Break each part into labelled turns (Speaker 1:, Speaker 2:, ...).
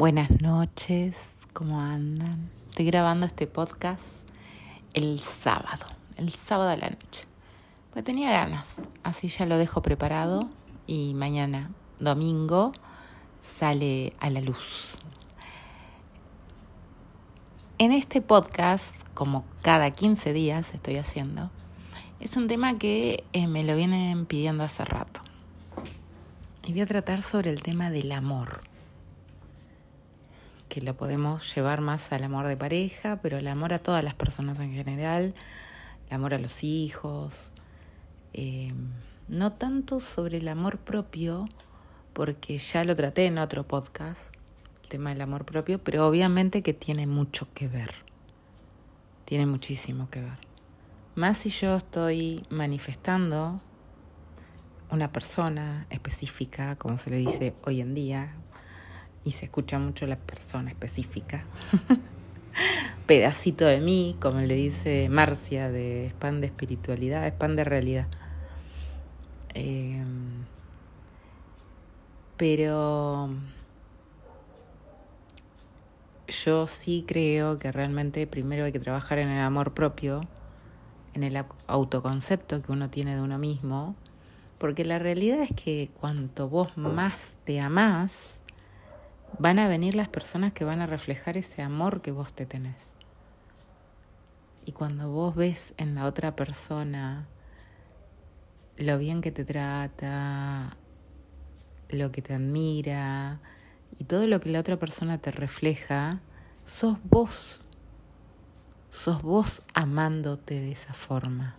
Speaker 1: Buenas noches, ¿cómo andan? Estoy grabando este podcast el sábado, el sábado de la noche. Pues tenía ganas, así ya lo dejo preparado y mañana, domingo, sale a la luz. En este podcast, como cada 15 días estoy haciendo, es un tema que eh, me lo vienen pidiendo hace rato. Y voy a tratar sobre el tema del amor que lo podemos llevar más al amor de pareja, pero el amor a todas las personas en general, el amor a los hijos, eh, no tanto sobre el amor propio, porque ya lo traté en otro podcast, el tema del amor propio, pero obviamente que tiene mucho que ver, tiene muchísimo que ver. Más si yo estoy manifestando una persona específica, como se le dice hoy en día, y se escucha mucho la persona específica. Pedacito de mí, como le dice Marcia de Spam de Espiritualidad, Spam de Realidad. Em, pero yo sí creo que realmente primero hay que trabajar en el amor propio, en el autoconcepto que uno tiene de uno mismo, porque la realidad es que cuanto vos más te amás, van a venir las personas que van a reflejar ese amor que vos te tenés. Y cuando vos ves en la otra persona lo bien que te trata, lo que te admira y todo lo que la otra persona te refleja, sos vos. Sos vos amándote de esa forma,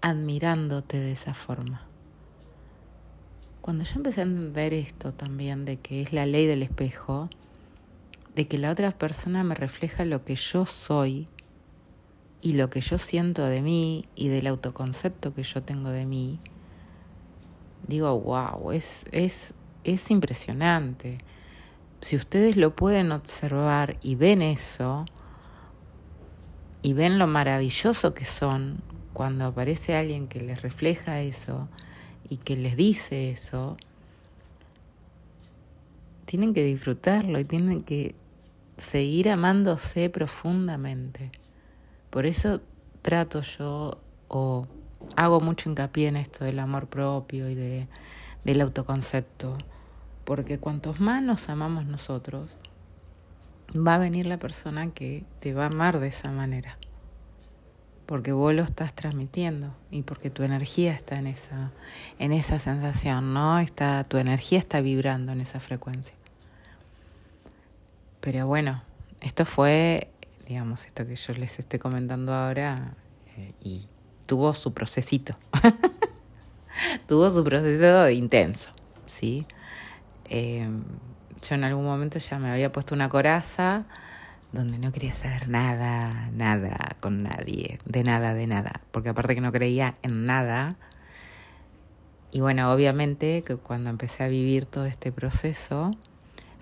Speaker 1: admirándote de esa forma. Cuando yo empecé a entender esto también, de que es la ley del espejo, de que la otra persona me refleja lo que yo soy y lo que yo siento de mí y del autoconcepto que yo tengo de mí, digo, wow, es, es, es impresionante. Si ustedes lo pueden observar y ven eso, y ven lo maravilloso que son cuando aparece alguien que les refleja eso, y que les dice eso, tienen que disfrutarlo y tienen que seguir amándose profundamente. Por eso trato yo o hago mucho hincapié en esto del amor propio y de, del autoconcepto, porque cuantos más nos amamos nosotros, va a venir la persona que te va a amar de esa manera porque vos lo estás transmitiendo y porque tu energía está en esa, en esa sensación, ¿no? Está, tu energía está vibrando en esa frecuencia. Pero bueno, esto fue, digamos, esto que yo les estoy comentando ahora eh, y tuvo su procesito. tuvo su proceso intenso, ¿sí? Eh, yo en algún momento ya me había puesto una coraza donde no quería saber nada, nada con nadie, de nada, de nada, porque aparte que no creía en nada, y bueno, obviamente que cuando empecé a vivir todo este proceso,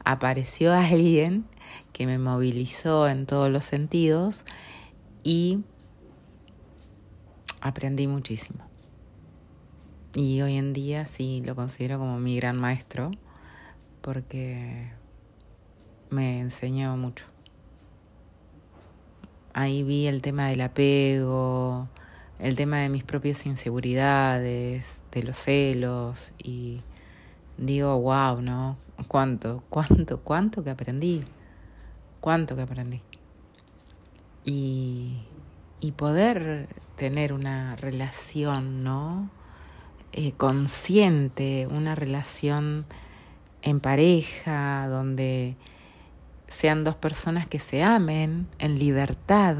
Speaker 1: apareció alguien que me movilizó en todos los sentidos y aprendí muchísimo. Y hoy en día sí lo considero como mi gran maestro porque me enseñó mucho ahí vi el tema del apego, el tema de mis propias inseguridades, de los celos y digo, wow, ¿no? ¿Cuánto, cuánto, cuánto que aprendí? ¿Cuánto que aprendí? Y, y poder tener una relación, ¿no? Eh, consciente, una relación en pareja, donde sean dos personas que se amen en libertad,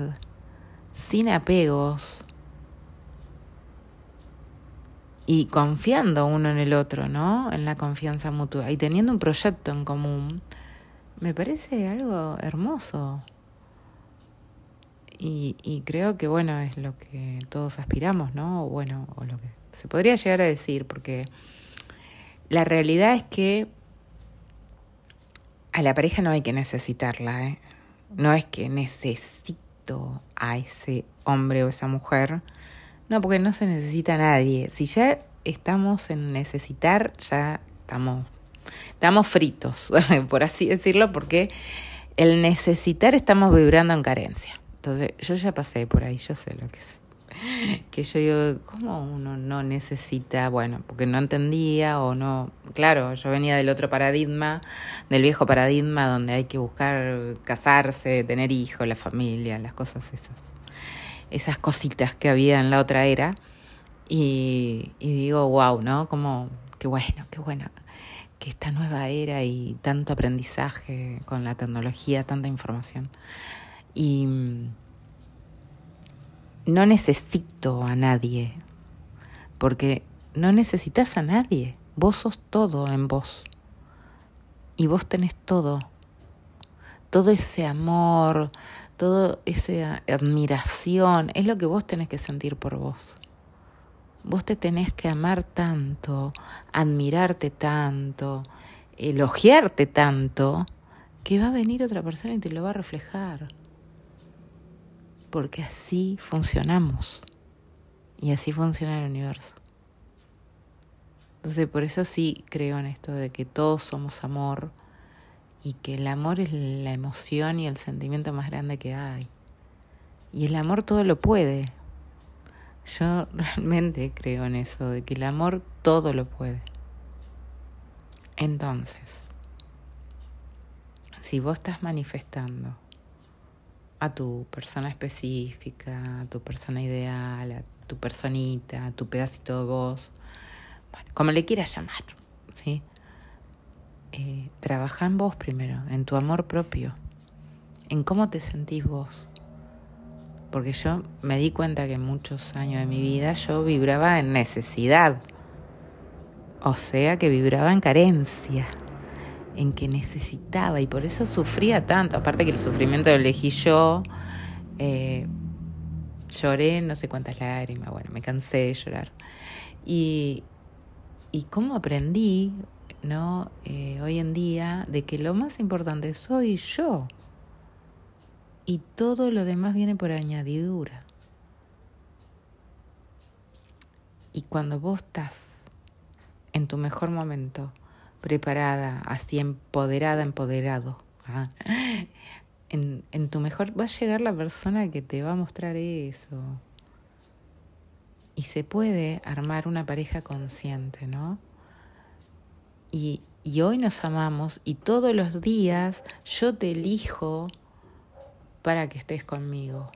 Speaker 1: sin apegos y confiando uno en el otro, ¿no? En la confianza mutua y teniendo un proyecto en común, me parece algo hermoso. Y, creo que, bueno, es lo que todos aspiramos, ¿no? O bueno, o lo que se podría llegar a decir, porque la realidad es que a la pareja no hay que necesitarla, ¿eh? No es que necesito a ese hombre o esa mujer. No, porque no se necesita a nadie. Si ya estamos en necesitar, ya estamos Estamos fritos, por así decirlo, porque el necesitar estamos vibrando en carencia. Entonces, yo ya pasé por ahí, yo sé lo que es. Que yo digo, ¿cómo uno no necesita? Bueno, porque no entendía o no. Claro, yo venía del otro paradigma, del viejo paradigma donde hay que buscar casarse, tener hijos, la familia, las cosas esas. Esas cositas que había en la otra era. Y, digo, wow, ¿no? Como, qué bueno, qué bueno que esta nueva era y tanto aprendizaje con la tecnología, tanta información. Y no necesito a nadie, porque no necesitas a nadie. Vos sos todo en vos. Y vos tenés todo. Todo ese amor, toda esa admiración, es lo que vos tenés que sentir por vos. Vos te tenés que amar tanto, admirarte tanto, elogiarte tanto, que va a venir otra persona y te lo va a reflejar. Porque así funcionamos. Y así funciona el universo. Entonces, por eso sí creo en esto de que todos somos amor y que el amor es la emoción y el sentimiento más grande que hay. Y el amor todo lo puede, yo realmente creo en eso, de que el amor todo lo puede. Entonces, si vos estás manifestando a tu persona específica, a tu persona ideal, a tu personita, a tu pedacito de voz, como le quieras llamar, ¿sí? Eh, trabaja en vos primero, en tu amor propio, en cómo te sentís vos. Porque yo me di cuenta que muchos años de mi vida yo vibraba en necesidad, o sea que vibraba en carencia, en que necesitaba y por eso sufría tanto, aparte que el sufrimiento lo elegí yo, eh, lloré no sé cuántas lágrimas, bueno, me cansé de llorar. Y, y cómo aprendí, ¿no? Eh, hoy en día, de que lo más importante soy yo y todo lo demás viene por añadidura. Y cuando vos estás en tu mejor momento, preparada, así empoderada, empoderado, ¿ah? en, en tu mejor, va a llegar la persona que te va a mostrar eso. Y se puede armar una pareja consciente, ¿no? Y, y hoy nos amamos y todos los días yo te elijo para que estés conmigo,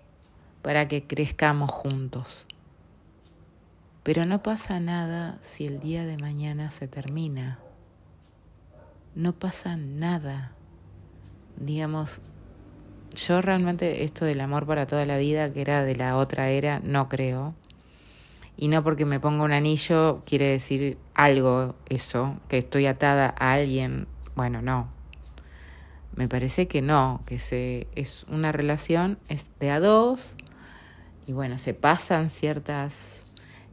Speaker 1: para que crezcamos juntos. Pero no pasa nada si el día de mañana se termina. No pasa nada. Digamos, yo realmente esto del amor para toda la vida, que era de la otra era, no creo. Y no porque me ponga un anillo quiere decir algo eso, que estoy atada a alguien. Bueno, no, me parece que no, que se, es una relación es de a dos y bueno, se pasan ciertas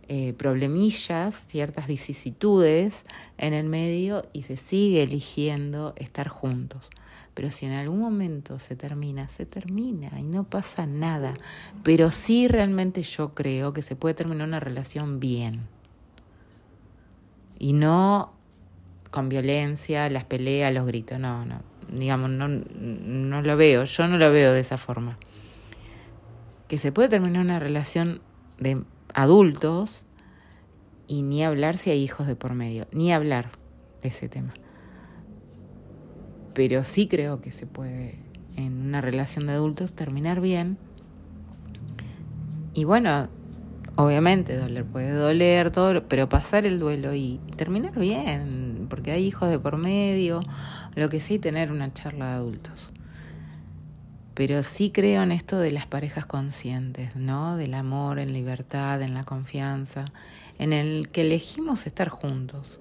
Speaker 1: eh, problemillas, ciertas vicisitudes en el medio y se sigue eligiendo estar juntos. Pero si en algún momento se termina, se termina y no pasa nada. Pero sí realmente yo creo que se puede terminar una relación bien. Y no con violencia, las peleas, los gritos, no, no digamos, no, no lo veo, yo no lo veo de esa forma. Que se puede terminar una relación de adultos y ni hablar si hay hijos de por medio, ni hablar de ese tema. Pero sí creo que se puede en una relación de adultos terminar bien. Y bueno, obviamente doler puede doler, todo, pero pasar el duelo y terminar bien, porque hay hijos de por medio, lo que sí, tener una charla de adultos. Pero sí creo en esto de las parejas conscientes, ¿no? Del amor, en libertad, en la confianza, en el que elegimos estar juntos.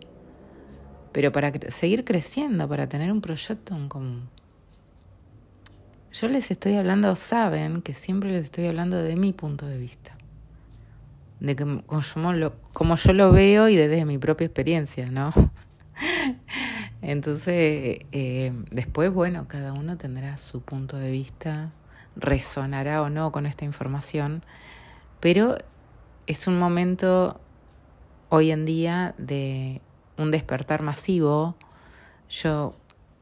Speaker 1: Pero para seguir creciendo, para tener un proyecto en común. Yo les estoy hablando, saben que siempre les estoy hablando de mi punto de vista de que, como, yo lo veo y desde mi propia experiencia, ¿no? Entonces, eh, después, bueno, cada uno tendrá su punto de vista, resonará o no con esta información, pero es un momento hoy en día de un despertar masivo yo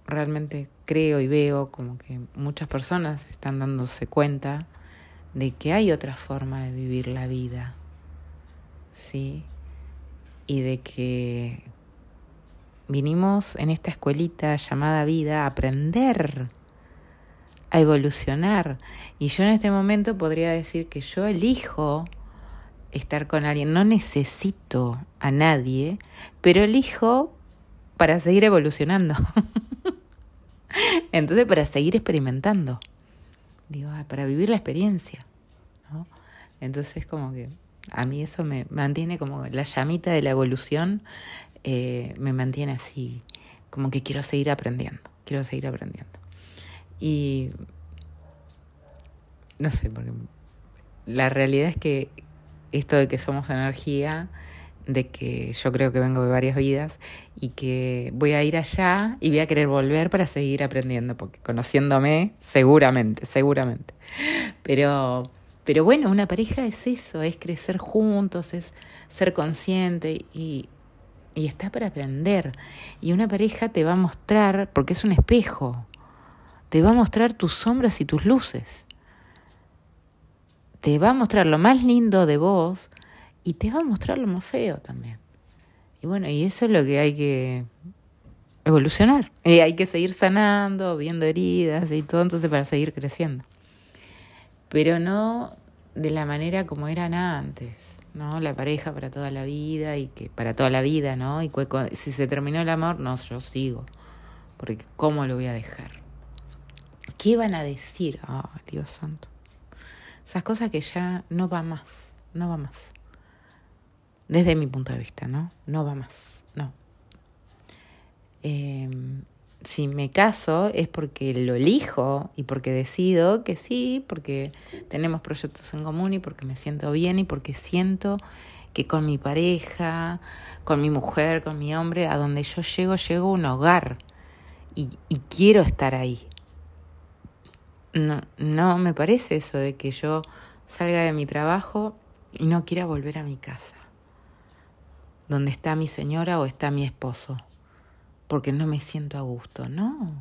Speaker 1: realmente creo y veo como que muchas personas están dándose cuenta de que hay otra forma de vivir la vida, ¿sí? Y de que vinimos en esta escuelita llamada vida a aprender, a evolucionar. Y yo en este momento podría decir que yo elijo estar con alguien, no necesito a nadie, pero elijo para seguir evolucionando. Entonces, para seguir experimentando. Digo, ah, para vivir la experiencia. Entonces, como que a mí eso me mantiene como la llamita de la evolución, eh, me mantiene así, como que quiero seguir aprendiendo, quiero seguir aprendiendo. Y no sé, porque la realidad es que esto de que somos energía de que yo creo que vengo de varias vidas y que voy a ir allá y voy a querer volver para seguir aprendiendo, porque conociéndome, seguramente, seguramente. Pero, pero bueno, una pareja es eso, es crecer juntos, es ser consciente y, y está para aprender. Y una pareja te va a mostrar, porque es un espejo, te va a mostrar tus sombras y tus luces. Te va a mostrar lo más lindo de vos y te va a mostrar lo más feo también. Y bueno, y eso es lo que hay que evolucionar. Y hay que seguir sanando, viendo heridas y todo, entonces para seguir creciendo. Pero no de la manera como eran antes, ¿no? La pareja para toda la vida y que para toda la vida, ¿no? Y si se terminó el amor, no, yo sigo. Porque ¿cómo lo voy a dejar? ¿Qué van a decir? Oh, Dios santo. Esas cosas que ya no va más, no va más desde mi punto de vista, ¿no? No va más, no. Em, si me caso es porque lo elijo y porque decido que sí, porque tenemos proyectos en común y porque me siento bien y porque siento que con mi pareja, con mi mujer, con mi hombre, a donde yo llego, llego a un hogar y, y quiero estar ahí. No, no me parece eso de que yo salga de mi trabajo y no quiera volver a mi casa donde está mi señora o está mi esposo, porque no me siento a gusto. No,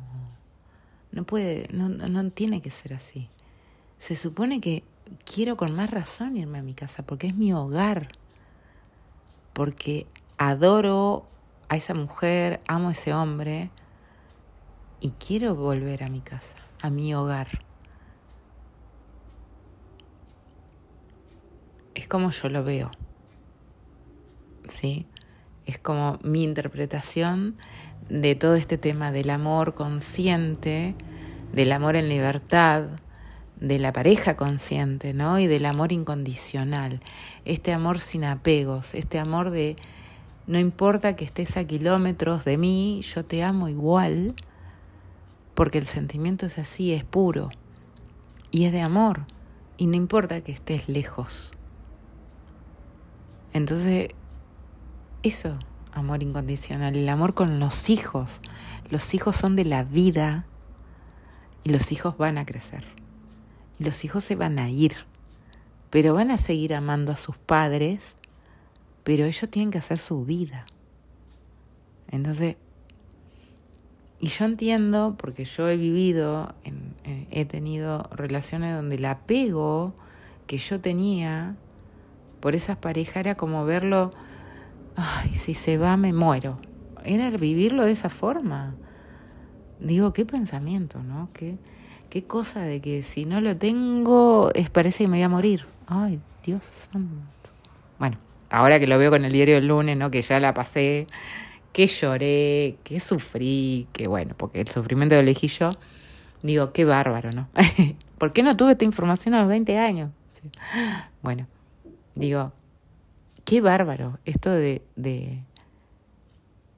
Speaker 1: no puede, no, no tiene que ser así. Se supone que quiero con más razón irme a mi casa, porque es mi hogar, porque adoro a esa mujer, amo a ese hombre y quiero volver a mi casa, a mi hogar. Es como yo lo veo. ¿sí? Es como mi interpretación de todo este tema del amor consciente, del amor en libertad, de la pareja consciente, ¿no? Y del amor incondicional, este amor sin apegos, este amor de no importa que estés a kilómetros de mí, yo te amo igual, porque el sentimiento es así, es puro, y es de amor, y no importa que estés lejos. Entonces, eso, amor incondicional, el amor con los hijos. Los hijos son de la vida y los hijos van a crecer. Y los hijos se van a ir, pero van a seguir amando a sus padres, pero ellos tienen que hacer su vida. Entonces, y yo entiendo, porque yo he vivido, eh, he tenido relaciones donde el apego que yo tenía por esas parejas era como verlo ay, si se va me muero. Era vivirlo de esa forma. Digo, qué pensamiento, ¿no? Qué, qué cosa de que si no lo tengo, es parece que me voy a morir. Ay, Dios santo. Bueno, ahora que lo veo con el diario del lunes, ¿no? Que ya la pasé, que lloré, que sufrí, que bueno, porque el sufrimiento lo elegí yo. Digo, qué bárbaro, ¿no? ¿Por qué no tuve esta información a los 20 años? Bueno, digo, qué bárbaro esto de,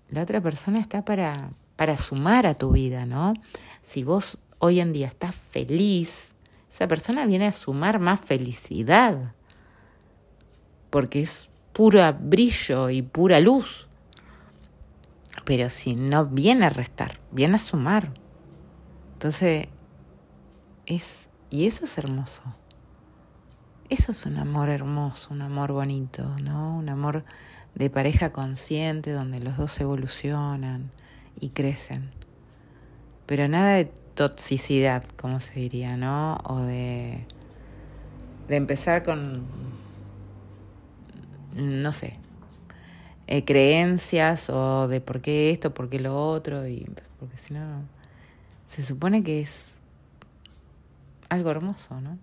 Speaker 1: la otra persona está para, para sumar a tu vida, ¿no? Si vos hoy en día estás feliz, esa persona viene a sumar más felicidad, porque es pura brillo y pura luz. Pero si no viene a restar, viene a sumar. Entonces, es, y eso es hermoso. Eso es un amor hermoso, un amor bonito, ¿no? Un amor de pareja consciente donde los dos evolucionan y crecen. Pero nada de toxicidad, como se diría, ¿no? O de, de empezar con, no sé, eh, creencias o de por qué esto, por qué lo otro, y porque si no, se supone que es algo hermoso, ¿no?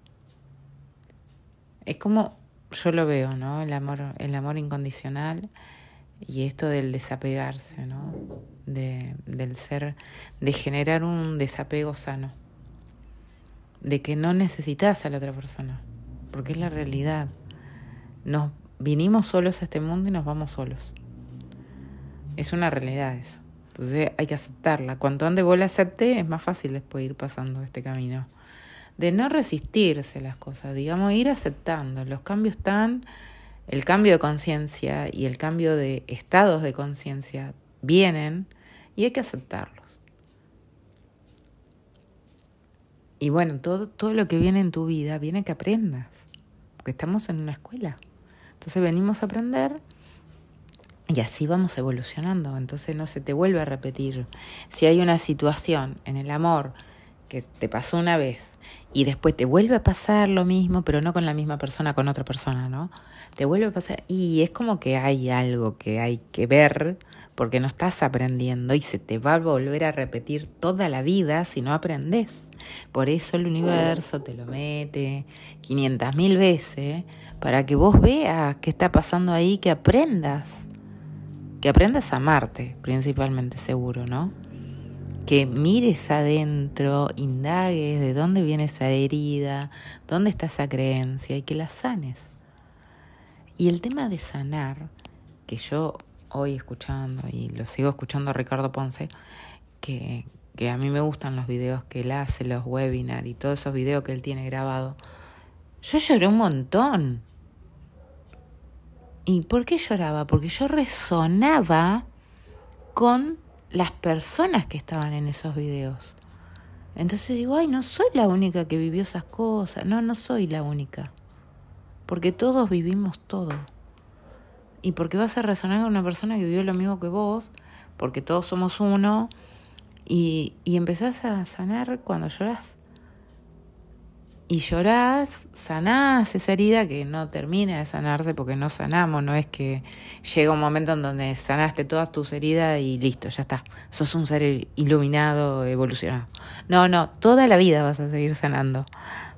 Speaker 1: Es como yo lo veo, ¿no? El amor, el amor incondicional y esto del desapegarse, ¿no? De, del ser, de generar un desapego sano, de que no necesitas a la otra persona, porque es la realidad. Nos vinimos solos a este mundo y nos vamos solos. Es una realidad eso. Entonces hay que aceptarla. Cuanto antes vos la aceptes, es más fácil después ir pasando este camino. De no resistirse las cosas, digamos, ir aceptando. Los cambios están, el cambio de conciencia y el cambio de estados de conciencia vienen y hay que aceptarlos. Y bueno, todo, todo lo que viene en tu vida viene que aprendas, porque estamos en una escuela. Entonces venimos a aprender y así vamos evolucionando, entonces no se te vuelve a repetir. Si hay una situación en el amor que te pasó una vez y después te vuelve a pasar lo mismo, pero no con la misma persona, con otra persona, ¿no? Te vuelve a pasar y es como que hay algo que hay que ver porque no estás aprendiendo y se te va a volver a repetir toda la vida si no aprendes. Por eso el universo te lo mete 500 mil veces para que vos veas qué está pasando ahí, que aprendas que aprendas a amarte, principalmente seguro, ¿no? Que mires adentro, indagues de dónde viene esa herida, dónde está esa creencia y que la sanes. Y el tema de sanar, que yo hoy escuchando y lo sigo escuchando a Ricardo Ponce, que, que a mí me gustan los videos que él hace, los webinars y todos esos videos que él tiene grabado, yo lloré un montón ¿Y por qué lloraba? Porque yo resonaba con las personas que estaban en esos videos. Entonces digo, ay, no soy la única que vivió esas cosas. No, no soy la única. Porque todos vivimos todo. Y porque vas a resonar con una persona que vivió lo mismo que vos, porque todos somos uno, y, y empezás a sanar cuando lloras y llorás, sanás esa herida que no termina de sanarse porque no sanamos, no es que llega un momento en donde sanaste todas tus heridas y listo, ya está, sos un ser iluminado, evolucionado. No, no, toda la vida vas a seguir sanando.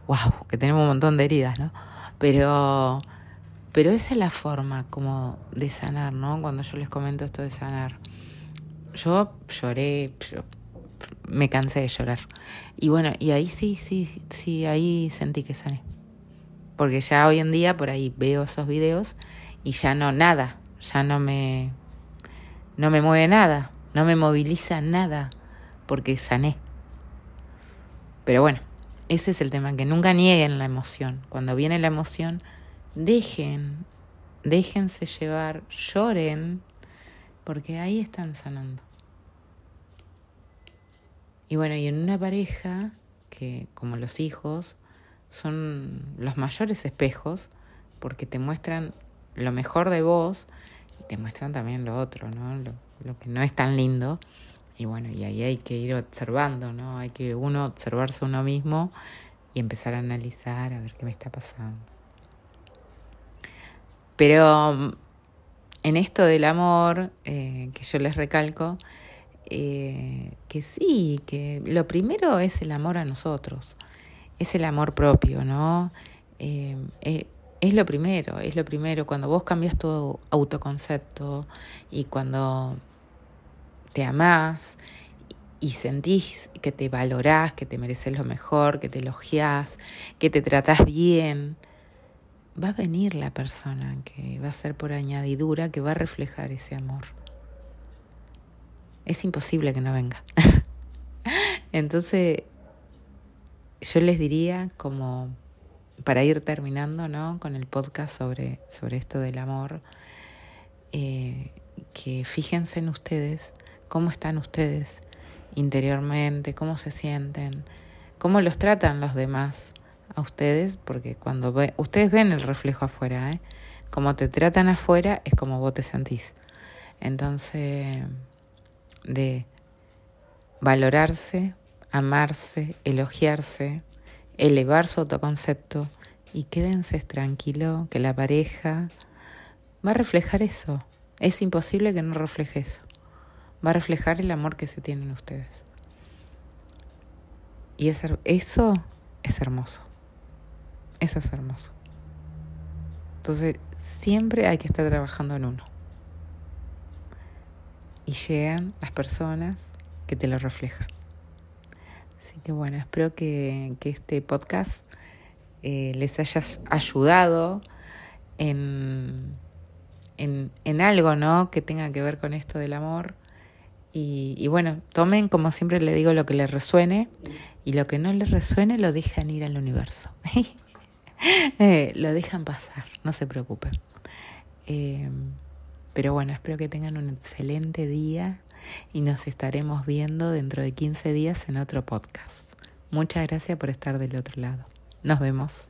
Speaker 1: Wow, que tenemos un montón de heridas, ¿no? Pero, pero esa es la forma como de sanar, ¿no? Cuando yo les comento esto de sanar. Yo lloré, me cansé de llorar. Y bueno, y ahí sí, sí, sí, ahí sentí que sané. Porque ya hoy en día por ahí veo esos videos y ya no nada, ya no me no me mueve nada, no me moviliza nada porque sané. Pero bueno, ese es el tema, que nunca nieguen la emoción. Cuando viene la emoción, dejen, déjense llevar, lloren, porque ahí están sanando. Y bueno, y en una pareja que, como los hijos, son los mayores espejos porque te muestran lo mejor de vos y te muestran también lo otro, ¿no? Lo, lo que no es tan lindo. Y bueno, y ahí hay que ir observando, ¿no? Hay que uno observarse uno mismo y empezar a analizar a ver qué me está pasando. Pero en esto del amor, eh, que yo les recalco, eh, que sí, que lo primero es el amor a nosotros, es el amor propio, ¿no? Eh, eh, es lo primero, es lo primero. Cuando vos cambias tu autoconcepto y cuando te amás y sentís que te valorás, que te mereces lo mejor, que te elogiás, que te tratás bien, va a venir la persona que va a ser por añadidura, que va a reflejar ese amor es imposible que no venga. Entonces, yo les diría como para ir terminando, ¿no? Con el podcast sobre, sobre esto del amor, eh, que fíjense en ustedes, cómo están ustedes interiormente, cómo se sienten, cómo los tratan los demás a ustedes, porque cuando ve, ustedes ven el reflejo afuera, ¿eh? Como te tratan afuera es como vos te sentís. Entonces, de valorarse, amarse, elogiarse, elevar su autoconcepto y quédense tranquilo que la pareja va a reflejar eso. Es imposible que no refleje eso. Va a reflejar el amor que se tienen ustedes. Y eso es hermoso. Eso es hermoso. Entonces, siempre hay que estar trabajando en uno. Llegan las personas que te lo reflejan. Así que bueno, espero que, este podcast eh, les haya ayudado en, en, en, algo, ¿no? Que tenga que ver con esto del amor. Y, y, bueno, tomen, como siempre le digo, lo que les resuene y lo que no les resuene lo dejan ir al universo. Eh, lo dejan pasar, no se preocupen. Eh, pero bueno, espero que tengan un excelente día y nos estaremos viendo dentro de 15 días en otro podcast. Muchas gracias por estar del otro lado. Nos vemos.